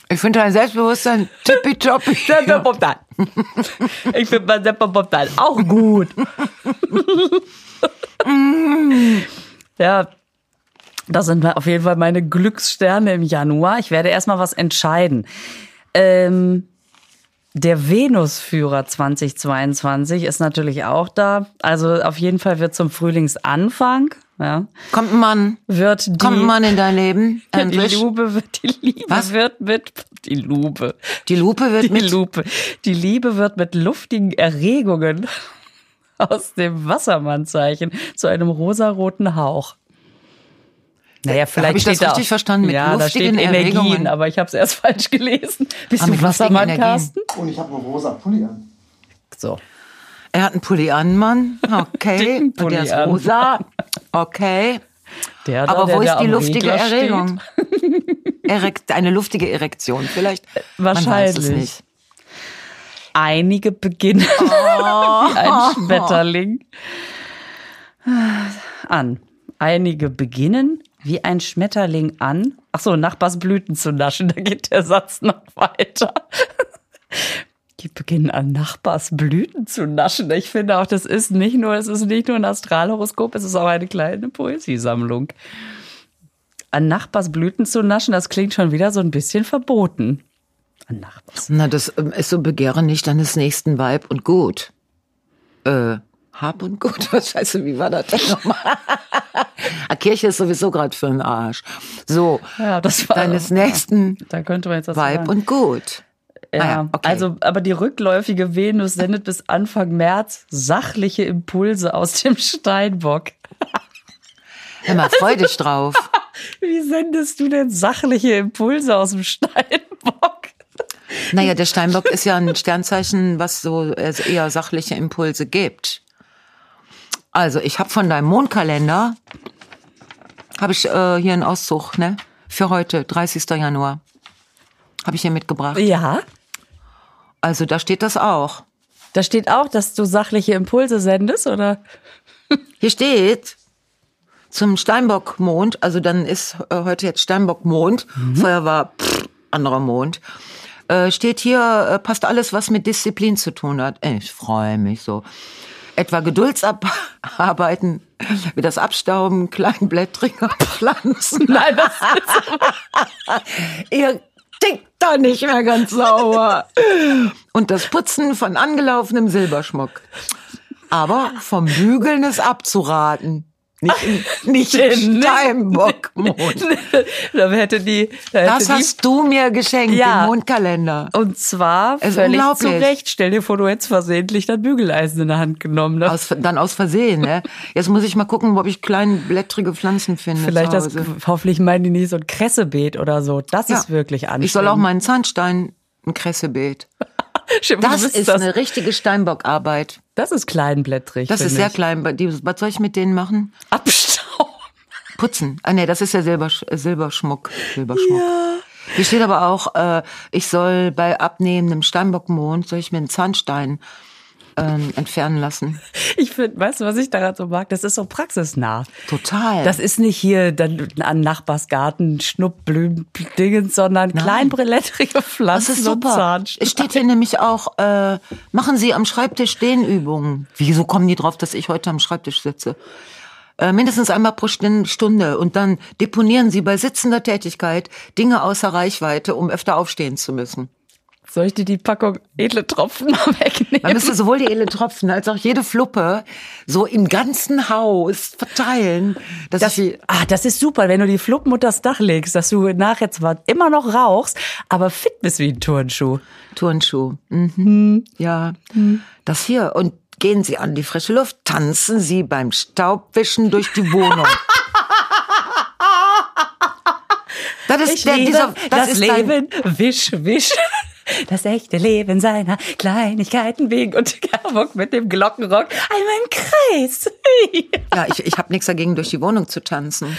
Ich finde dein Selbstbewusstsein tippitoppi. Selbstbewusstsein. Ich finde mein Selbstbewusstsein auch gut. ja, das sind auf jeden Fall meine Glückssterne im Januar. Ich werde erstmal was entscheiden. Ähm, der Venusführer 2022 ist natürlich auch da. Also auf jeden Fall wird zum Frühlingsanfang, ja, Kommt ein Mann. wird die, Kommt ein Mann in dein Leben. <laughs> die Endlich. Lupe wird, die Liebe Was? wird mit, die Lupe. Die Lupe wird Die mit. Lupe. Die Liebe wird mit luftigen Erregungen <laughs> aus dem Wassermannzeichen zu einem rosaroten Hauch. Naja, vielleicht Hab ich das steht da richtig verstanden? Mit ja, da steht luftigen Energien, Erregungen? aber ich habe es erst <laughs> falsch gelesen. Bist Ah, du Wassermann. Carsten? Und ich habe einen rosa Pulli an. So. Er hat einen Pulli an, Mann. Okay. <laughs> Und der ist rosa. Okay. Der da, Aber der wo ist die luftige Regler. Erregung? <laughs> Erekt, eine luftige Erektion. Vielleicht. Man weiß es Wahrscheinlich. nicht. Einige beginnen Oh. wie ein Schmetterling an. Einige beginnen wie ein Schmetterling an. Ach so, Nachbarsblüten zu naschen. Da geht der Satz noch weiter. <laughs> Die beginnen an Nachbarsblüten zu naschen. Ich finde auch, das ist nicht nur, es ist nicht nur ein Astralhoroskop, es ist auch eine kleine Poesiesammlung. An Nachbarsblüten zu naschen, das klingt schon wieder so ein bisschen verboten. An Nachbars. Na, das ähm, ist so Begehre nicht deines nächsten Weib und Gut. Äh, Hab und Gut. <laughs> Was scheiße, wie war das denn nochmal? <laughs> Ah, Kirche ist sowieso gerade für den Arsch. So, Ja, das war deines nächsten <laughs> Da könnte man jetzt was Weib sagen. und Gut. ja, Ah ja, okay. also, aber die rückläufige Venus sendet bis Anfang März sachliche Impulse aus dem Steinbock. Hör mal, freu dich drauf. Wie sendest du denn sachliche Impulse aus dem Steinbock? Naja, der Steinbock ist ja ein Sternzeichen, was so eher sachliche Impulse gibt. Also, ich habe von deinem Mondkalender, habe ich äh, hier einen Auszug, ne? Für heute, 30. Januar. Habe ich hier mitgebracht. Ja, Also, da steht das auch. da steht auch, dass du sachliche Impulse sendest, oder? <laughs> Hier steht zum Steinbockmond, also dann ist äh, heute jetzt Steinbockmond, vorher war pff, anderer Mond. Äh, steht hier, äh, passt alles, was mit Disziplin zu tun hat. Ich freue mich so. Etwa Geduldsarbeiten, wie das Abstauben kleinblättriger Pflanzen. <laughs> Nein, das Ihr tickt da nicht mehr ganz sauber. Und das Putzen von angelaufenem Silberschmuck. Aber vom Bügeln ist abzuraten. Nicht, in- <laughs> nicht im Steinbockmond. <laughs> da hätte die, da hätte Das die hast du mir geschenkt, Ja. den Mondkalender. und zwar Es ist völlig zu. Recht. Stell dir vor, du hättest versehentlich das Bügeleisen in der Hand genommen. Ne? Aus, dann aus Versehen, ne? Jetzt muss ich mal gucken, ob ich kleinblättrige Pflanzen finde. Vielleicht das, hoffentlich meinen die nicht so ein Kressebeet oder so. Das ist wirklich anstrengend. Ich soll auch meinen Zahnstein ein Kressebeet. Stimmt, Das ist das, eine richtige Steinbockarbeit. das ist kleinblättrig. Das ist sehr ich. klein. Was soll ich mit denen machen? Abstauben. Putzen. Ah nee, das ist ja Silbersch Silberschmuck. Silberschmuck. Hier steht aber auch, äh, ich soll bei abnehmendem Steinbockmond, soll ich mir einen Zahnstein ähm, entfernen lassen. Ich finde, weißt du, was ich daran so mag? Das ist so praxisnah. Total. Das ist nicht hier dann an Nachbarsgarten Schnuppblümen Dingens, sondern kleinblättrige das Pflanzen ist und super. Es steht hier nämlich auch, äh, machen Sie am Schreibtisch Dehnübungen. Wieso kommen die drauf, dass ich heute am Schreibtisch sitze? Äh, mindestens einmal pro Stunde und dann deponieren Sie bei sitzender Tätigkeit Dinge außer Reichweite, um öfter aufstehen zu müssen. Soll ich dir die Packung edle Tropfen <laughs> mal wegnehmen? Man müsste sowohl die edle Tropfen als auch jede Fluppe so im ganzen Haus verteilen. Dass Das, ich, ah, das ist super, wenn du die Fluppen unter das Dach legst, dass du nachher zwar immer noch rauchst, aber fit bist wie ein Turnschuh. Turnschuh. Mhm. Ja. Das hier. Und gehen Sie an die frische Luft, tanzen Sie beim Staubwischen durch die Wohnung. <laughs> Das ist der, dieser, das, das, ist dein, Leben, wisch, wisch. Das echte Leben seiner Kleinigkeiten wegen und Gerburg mit dem Glockenrock einmal im Kreis. ja, ich, ich habe nichts dagegen, durch die Wohnung zu tanzen.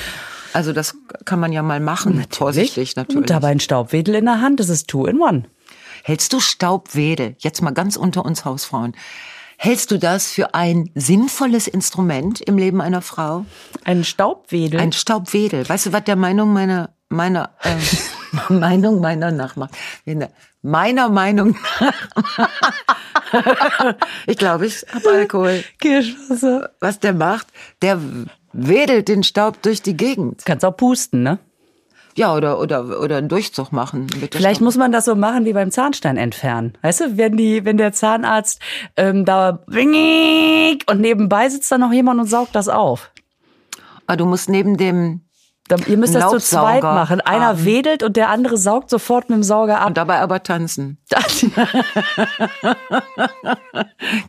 Also das kann man ja mal machen. Vorsichtig natürlich. Und dabei ein Staubwedel in der Hand, das ist two in one. Hältst du Staubwedel, jetzt mal ganz unter uns Hausfrauen, hältst du das für ein sinnvolles Instrument im Leben einer Frau? Ein Staubwedel. Ein Staubwedel. Weißt du, was der Meinung meiner, meiner, äh, <laughs> <laughs> Meinung meiner nachmacht? Meiner Meinung nach. <laughs> ich glaube, ich habe Alkohol. Kirschwasser. Was der macht, der wedelt den Staub durch die Gegend. Kannst auch pusten, ne? Ja, oder, oder, oder einen Durchzug machen. Vielleicht muss man das so machen wie beim Zahnstein entfernen. Weißt du, wenn die, wenn der Zahnarzt ähm, da und nebenbei sitzt da noch jemand und saugt das auf. Ah, du musst neben dem Da, ihr müsst das zu zweit machen. Einer haben. wedelt und der andere saugt sofort mit dem Sauger ab. Und dabei aber tanzen. <laughs>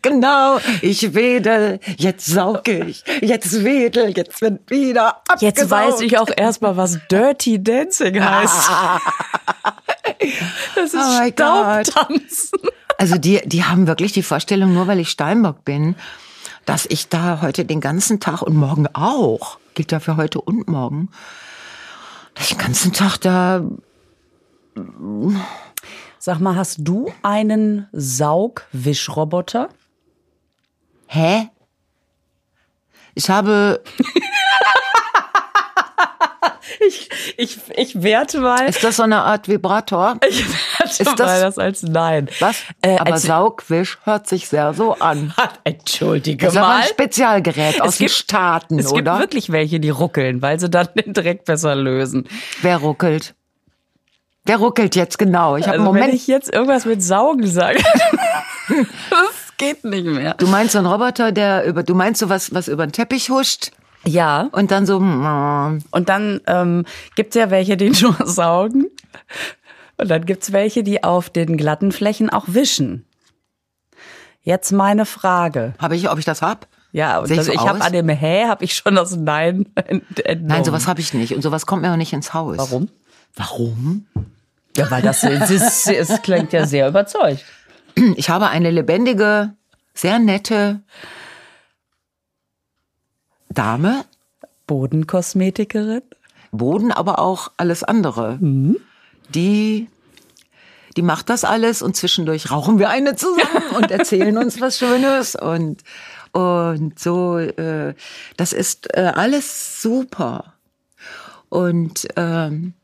Genau, ich wedel, jetzt saug ich, jetzt wedel, jetzt wird wieder abgesaugt. Jetzt weiß ich auch erstmal, was Dirty Dancing heißt. <laughs> Das ist Oh God. Staubtanzen. Also die, die haben wirklich die Vorstellung, nur weil ich Steinbock bin, dass ich da heute den ganzen Tag und morgen auch, gilt ja für heute und morgen, dass ich den ganzen Tag da, Sag mal, hast du einen Saugwischroboter? hä? Ich habe, <laughs> Ich, ich, ich werte mal. ist das so eine Art Vibrator? <laughs> Ich werte Ist das- mal das als Nein. Was? Äh, Aber Saugwisch hört sich sehr so an. <laughs> Entschuldige Das ist aber mal. ein Spezialgerät aus den Staaten, es gibt oder? wirklich welche, die ruckeln, weil sie dann <laughs> den Dreck besser lösen. Wer ruckelt? Wer ruckelt jetzt genau? Ich habe Also einen Moment. wenn ich jetzt irgendwas mit Saugen sage, das geht nicht mehr. du meinst so einen Roboter, der über, du meinst so was, was über den Teppich huscht Ja, und dann so, mm, und dann ähm, gibt's ja welche, die <laughs> nur saugen. Und dann gibt's welche, die auf den glatten Flächen auch wischen. Jetzt meine Frage. habe ich, ob ich das hab? Ja, und Sehe ich das, so ich habe an dem Hä habe ich schon das Nein ent- entnommen. Nein, sowas habe ich nicht und sowas kommt mir auch nicht ins Haus. Warum? Warum? Ja, weil das ist, es klingt ja sehr überzeugt. Ich habe eine lebendige, sehr nette Dame, Bodenkosmetikerin. Boden, aber auch alles andere. Die, die macht das alles und zwischendurch rauchen wir eine zusammen <laughs> und erzählen uns was Schönes und und so. Äh, das ist äh, alles super und ähm,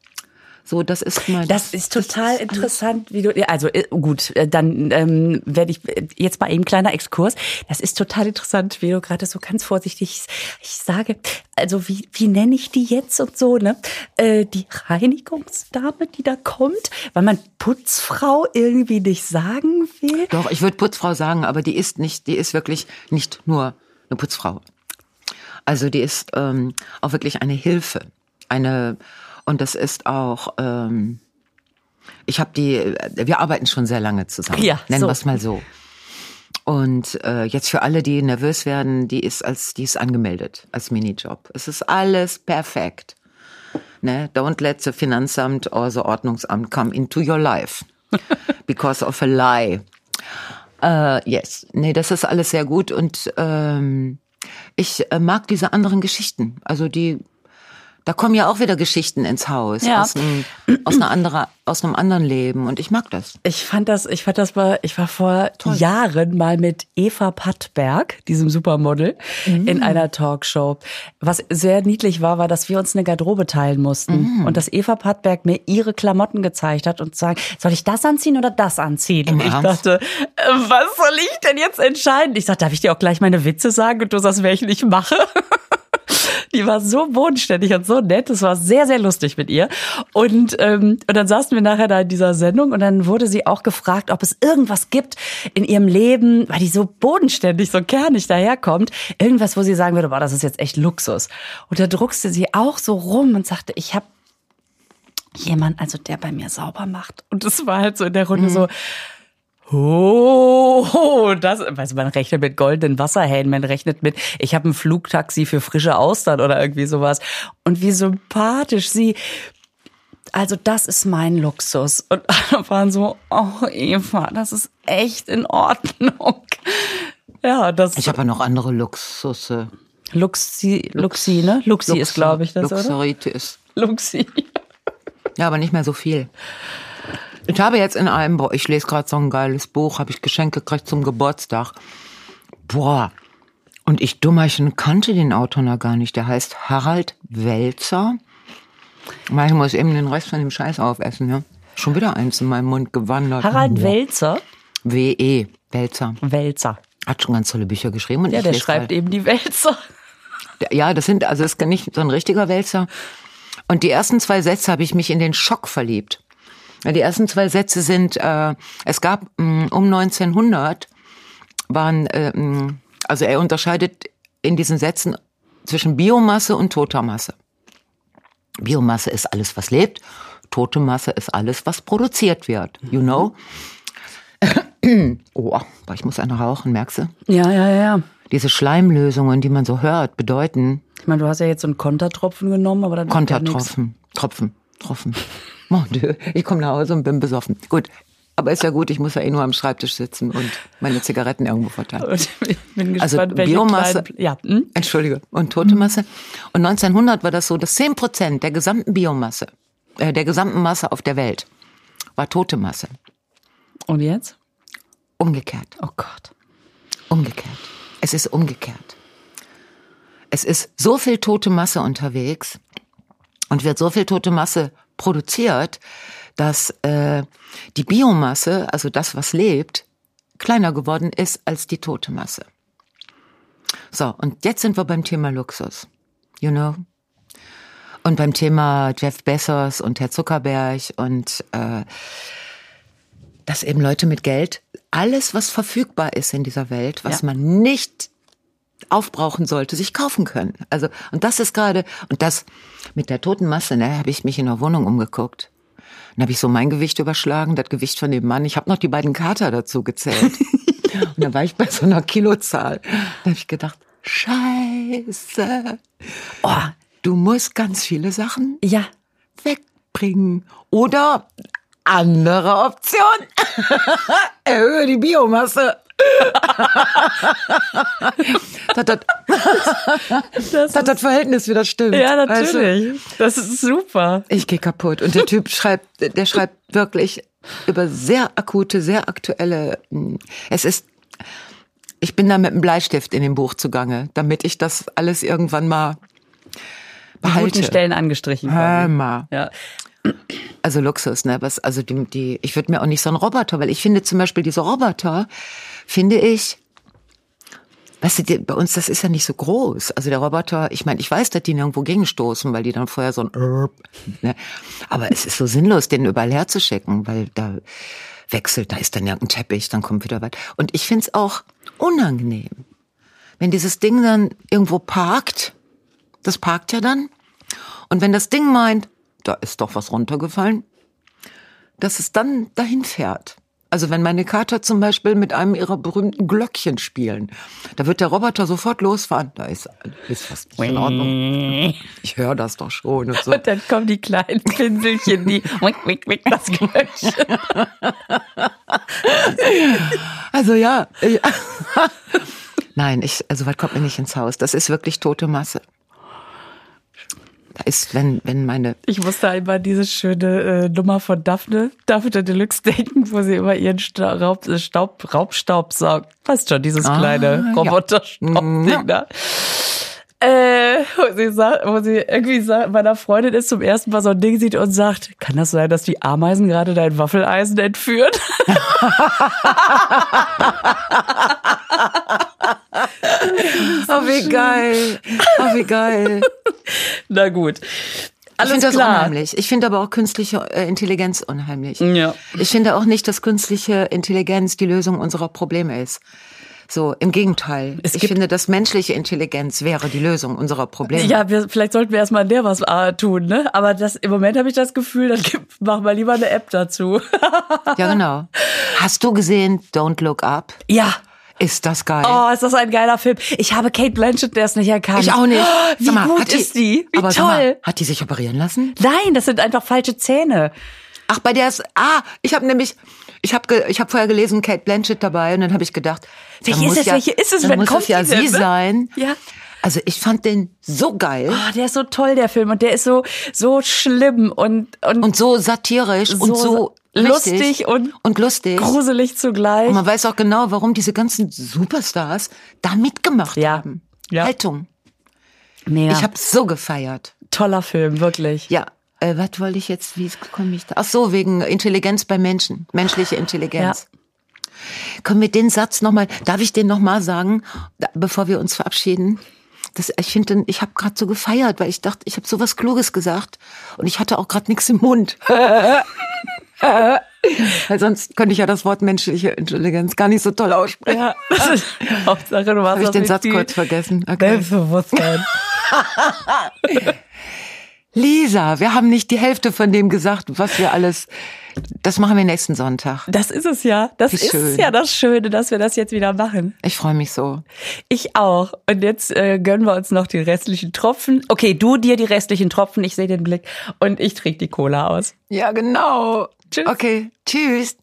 so. Das ist mal. Das ist total interessant, wie du. Ja, also äh, gut, äh, dann ähm, werde ich äh, jetzt mal eben kleiner Exkurs. Das ist total interessant, wie du gerade so ganz vorsichtig. Ich sage, also wie wie nenne ich die jetzt und so ne? Äh, die Reinigungsdame, die da kommt, weil man Putzfrau irgendwie nicht sagen will. Doch, ich würde Putzfrau sagen, aber die ist nicht, die ist wirklich nicht nur eine Putzfrau. Also die ist ähm, auch wirklich eine Hilfe, eine und das ist auch. Ähm, ich habe die, wir arbeiten schon sehr lange zusammen. Ja, nennen so. wir es mal so. Und äh, jetzt für alle, die nervös werden, die ist als die ist angemeldet als Minijob. Es ist alles perfekt. Ne? Don't let the Finanzamt or the Ordnungsamt come into your life <laughs> because of a lie. Äh, yes, nee, das ist alles sehr gut und ähm, ich äh, mag diese anderen Geschichten. Also die, da kommen ja auch wieder Geschichten ins Haus Ja. aus, einem, aus einer anderen, aus einem anderen Leben und ich mag das. Ich fand das, ich fand das mal, ich war vor Jahren mal mit Eva Pattberg, diesem Supermodel, in einer Talkshow. Was sehr niedlich war, war, dass wir uns eine Garderobe teilen mussten und dass Eva Pattberg mir ihre Klamotten gezeigt hat und sagt, soll ich das anziehen oder das anziehen? Im und ich Ernst? dachte, äh, was soll ich denn jetzt entscheiden? Ich sagte, darf ich dir auch gleich meine Witze sagen und du sagst, welchen ich mache? Die war so bodenständig und so nett. Es war sehr, sehr lustig mit ihr. Und, ähm, und dann saßen wir nachher da in dieser Sendung und dann wurde sie auch gefragt, ob es irgendwas gibt in ihrem Leben, weil die so bodenständig, so kernig daherkommt. Irgendwas, wo sie sagen würde, boah, das ist jetzt echt Luxus. Und da druckste sie auch so rum und sagte, ich habe jemand, also der bei mir sauber macht. Und das war halt so in der Runde so, Oh, das, also man rechnet mit goldenen Wasserhähnen, man rechnet mit, ich habe ein Flugtaxi für frische Austern oder irgendwie sowas. Und wie sympathisch sie, also das ist mein Luxus. Und <laughs> alle waren so, oh Eva, das ist echt in Ordnung. Ja, das Ich habe ja noch andere Luxusse. Luxi, Luxi, ne? Luxi ist, glaube ich, das, oder? Luxuritis. Luxi. Ja, aber nicht mehr so viel. Ich habe jetzt in einem, boah, ich lese gerade so ein geiles Buch, habe ich Geschenk gekriegt zum Geburtstag. Boah. Und ich Dummerchen kannte den Autor noch gar nicht. Der heißt Harald Welzer. Ich muss eben den Rest von dem Scheiß aufessen, ja. Schon wieder eins in meinem Mund gewandert. Harald Boah. Welzer. W.E. Welzer. Welzer. Hat schon ganz tolle Bücher geschrieben. Und Ja, der schreibt grad- eben die Welzer. Ja, das sind, also ist nicht so ein richtiger Wälzer. Und die ersten zwei Sätze habe ich mich in den Schock verliebt. Die ersten zwei Sätze sind, äh, es gab mh, um 1900 waren, äh, mh, also er unterscheidet in diesen Sätzen zwischen Biomasse und toter Masse. Biomasse ist alles, was lebt. Tote Masse ist alles, was produziert wird. You know? Oh, ich muss eine rauchen, merkst du? Ja, ja, ja. Diese Schleimlösungen, die man so hört, bedeuten Ich meine, du hast ja jetzt so einen Kontertropfen genommen, aber dann wird ja. Kontertropfen. Tropfen. Tropfen. Mon Dieu, ich komme nach Hause und bin besoffen. Gut. Aber ist ja gut, ich muss ja eh nur am Schreibtisch sitzen und meine Zigaretten irgendwo verteilen. Und bin Also gespannt, welche Biomasse, Ja, hm? Entschuldige, und tote Masse. Und 1900 war das so, dass 10 Prozent der gesamten Biomasse, äh, der gesamten Masse auf der Welt, war tote Masse. Und jetzt? Umgekehrt, Oh Gott. umgekehrt. Es ist umgekehrt. Es ist so viel tote Masse unterwegs und wird so viel tote Masse produziert, dass äh, die Biomasse, also das, was lebt, kleiner geworden ist als die tote Masse. So, und jetzt sind wir beim Thema Luxus. You know? Und beim Thema Jeff Bezos und Herr Zuckerberg und äh, dass eben Leute mit Geld alles, was verfügbar ist in dieser Welt, was Ja. man nicht aufbrauchen sollte, sich kaufen können. Also und das ist gerade und das mit der toten Masse, ne, habe ich mich in der Wohnung umgeguckt. Dann habe ich so mein Gewicht überschlagen, das Gewicht von dem Mann. Ich habe noch die beiden Kater dazu gezählt. <laughs> und dann war ich bei so einer Kilozahl. Da habe ich gedacht, Scheiße. Oh, du musst ganz viele Sachen Ja. wegbringen. Oder andere Option. <laughs> Erhöhe die Biomasse. Dass, das, Das dass das Verhältnis wieder stimmt. ja, Weißt du? natürlich. Das ist super. Ich gehe kaputt. Und der Typ schreibt, der schreibt wirklich über sehr akute, sehr aktuelle. mh, Es ist, ich bin da mit einem Bleistift in dem Buch zugange, damit ich das alles irgendwann mal Die behalte. guten Stellen angestrichen. Hör mal. Ja. Also Luxus, ne? Was, also die, die, ich würde mir auch nicht so einen Roboter, weil ich finde zum Beispiel diese Roboter, finde ich, weißt du, bei uns, das ist ja nicht so groß. Also der Roboter, ich meine, ich weiß, dass die nirgendwo gegenstoßen, weil die dann vorher so ein, ne? aber es ist so sinnlos, den überall herzuschicken, weil da wechselt, da ist dann irgendein Teppich, dann kommt wieder was. Und ich finde es auch unangenehm, wenn dieses Ding dann irgendwo parkt, das parkt ja dann, und wenn das Ding meint, da ist doch was runtergefallen, dass es dann dahin fährt. Also wenn meine Kater zum Beispiel mit einem ihrer berühmten Glöckchen spielen, da wird der Roboter sofort losfahren. Da ist, ist was nicht in Ordnung. <laughs> Ich höre das doch schon und so. Und dann kommen die kleinen Pinselchen, die <laughs> wick, wick, wick, das Glöckchen. Also ja. ja. <laughs> Nein, ich, also was kommt mir nicht ins Haus? Das ist wirklich tote Masse. Da ist, wenn, wenn meine, Ich musste einmal diese schöne äh, Nummer von Daphne, Daphne Deluxe denken, wo sie immer ihren Sta Raub, äh, Staub, Raubstaub saugt. Weißt schon, dieses Ah, kleine. Roboterstaubding Ja. da. Äh, wo sie sagt, wo sie irgendwie sagt, meiner Freundin ist zum ersten Mal so ein Ding sieht und sagt, kann das sein, dass die Ameisen gerade dein Waffeleisen entführen? <laughs> <laughs> <laughs> oh wie geil, oh wie geil. Na gut. Ich Alles finde das unheimlich. Ich finde aber auch künstliche äh, Intelligenz unheimlich. Ja. Ich finde auch nicht, dass künstliche Intelligenz die Lösung unserer Probleme ist. So, im Gegenteil. Es ich finde, dass menschliche Intelligenz wäre die Lösung unserer Probleme. Ja, wir, vielleicht sollten wir erstmal an der was äh, tun, ne? Aber das, im Moment habe ich das Gefühl, dann machen wir lieber eine App dazu. ja, genau. <laughs> Hast du gesehen Don't Look Up? ja. Ist das geil? Oh, ist das ein geiler Film. Ich habe Kate Blanchett erst nicht erkannt. ich auch nicht. Oh, wie mal, gut ist die? Wie aber toll. mal, hat die sich operieren lassen? Nein, das sind einfach falsche Zähne. Ach, bei der ist, ah, ich habe nämlich, ich habe ich hab vorher gelesen, Kate Blanchett dabei und dann habe ich gedacht, Welche ist es? ja, Welche ist es? Dann Wann muss es ja denn, sie ne? sein. Ja. Also ich fand den so geil Oh, der ist so toll, der Film. Und der ist so, so schlimm und, und, und so satirisch und so lustig richtig und und lustig. gruselig zugleich. Und man weiß auch genau, warum diese ganzen Superstars da mitgemacht Ja. haben. Ja. Haltung. Mega. Ich habe so gefeiert. toller Film, wirklich. Ja, äh, was wollte ich jetzt, wie komme ich da? Ach so, wegen Intelligenz bei Menschen, menschliche Intelligenz. Können wir den Satz nochmal, darf ich den nochmal sagen, bevor wir uns verabschieden? Das, ich finde, ich habe gerade so gefeiert, weil ich dachte, ich habe sowas Kluges gesagt und ich hatte auch gerade nichts im Mund. <laughs> weil sonst könnte ich ja das Wort menschliche Intelligenz gar nicht so toll aussprechen. Ja, <laughs> Hauptsache du warst Habe ich den Satz kurz vergessen? Okay. Selbstbewusstsein. <laughs> Lisa, wir haben nicht die Hälfte von dem gesagt, was wir alles. Das machen wir nächsten Sonntag. Das ist es ja. Das Wie ist schön. ja das Schöne, dass wir das jetzt wieder machen. Ich freue mich so. Ich auch. Und jetzt äh, gönnen wir uns noch die restlichen Tropfen. Okay, du dir die restlichen Tropfen, ich sehe den Blick. Und ich trinke die Cola aus. Ja, genau. Tschüss. Okay, tschüss.